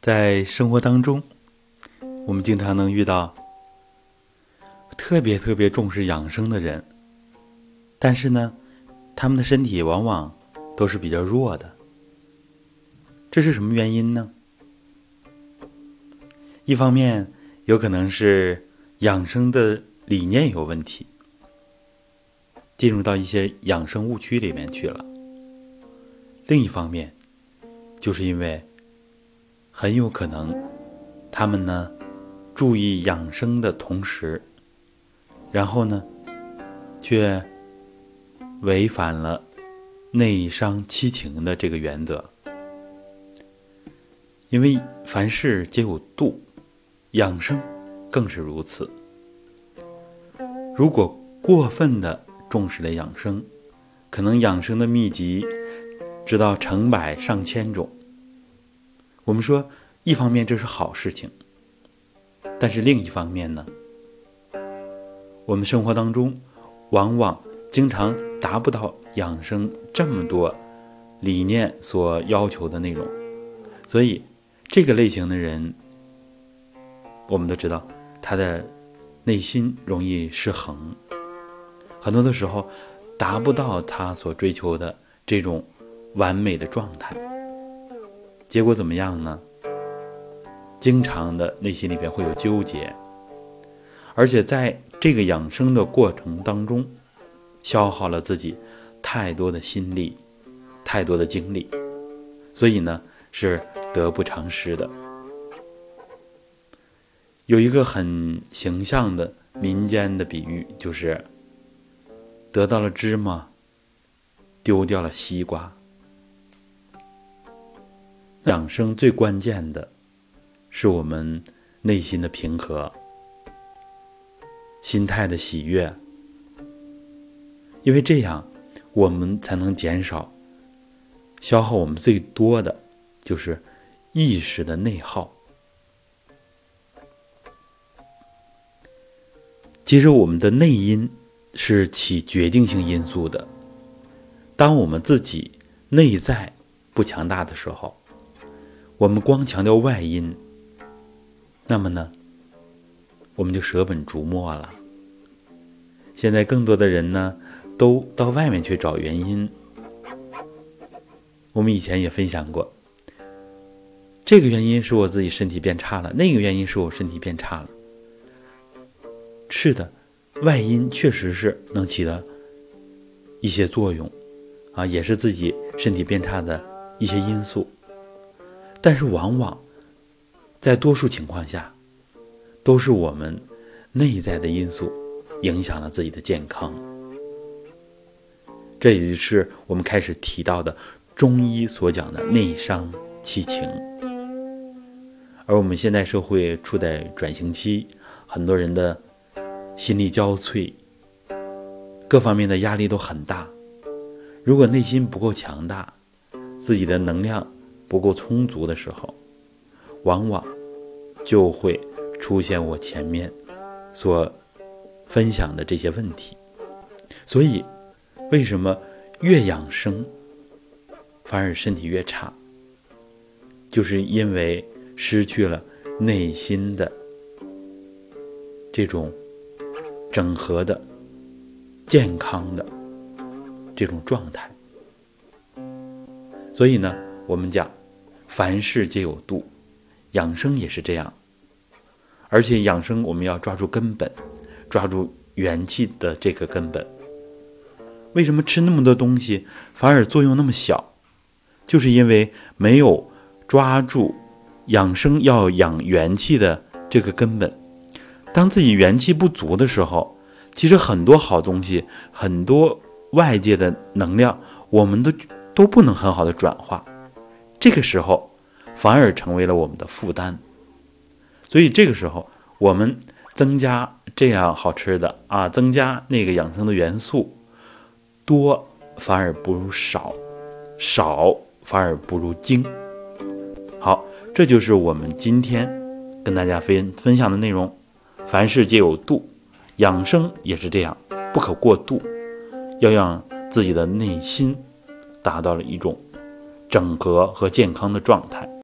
在生活当中，我们经常能遇到特别特别重视养生的人，但是呢，他们的身体往往都是比较弱的。这是什么原因呢？一方面有可能是养生的理念有问题，进入到一些养生误区里面去了；另一方面，就是因为。很有可能，他们呢注意养生的同时，然后呢却违反了内伤七情的这个原则。因为凡事皆有度，养生更是如此。如果过分的重视了养生，可能养生的秘籍知道成百上千种。我们说，一方面这是好事情，但是另一方面呢，我们生活当中往往经常达不到养生这么多理念所要求的内容，所以这个类型的人，我们都知道他的内心容易失衡，很多的时候达不到他所追求的这种完美的状态。结果怎么样呢？经常的内心里边会有纠结，而且在这个养生的过程当中，消耗了自己太多的心力、太多的精力，所以呢是得不偿失的。有一个很形象的民间的比喻，就是得到了芝麻，丢掉了西瓜。养生最关键的，是我们内心的平和、心态的喜悦，因为这样，我们才能减少消耗我们最多的，就是意识的内耗。其实，我们的内因是起决定性因素的。当我们自己内在不强大的时候，我们光强调外因，那么呢，我们就舍本逐末了。现在更多的人呢，都到外面去找原因。我们以前也分享过，这个原因是我自己身体变差了，那个原因是我身体变差了。是的，外因确实是能起到一些作用，啊，也是自己身体变差的一些因素。但是，往往在多数情况下，都是我们内在的因素影响了自己的健康。这也就是我们开始提到的中医所讲的内伤七情。而我们现在社会处在转型期，很多人的心力交瘁，各方面的压力都很大。如果内心不够强大，自己的能量。不够充足的时候，往往就会出现我前面所分享的这些问题。所以，为什么越养生反而身体越差？就是因为失去了内心的这种整合的、健康的这种状态。所以呢，我们讲。凡事皆有度，养生也是这样。而且养生，我们要抓住根本，抓住元气的这个根本。为什么吃那么多东西反而作用那么小？就是因为没有抓住养生要养元气的这个根本。当自己元气不足的时候，其实很多好东西，很多外界的能量，我们都都不能很好的转化。这个时候，反而成为了我们的负担。所以这个时候，我们增加这样好吃的啊，增加那个养生的元素，多反而不如少，少反而不如精。好，这就是我们今天跟大家分分享的内容。凡事皆有度，养生也是这样，不可过度，要让自己的内心达到了一种整合和健康的状态。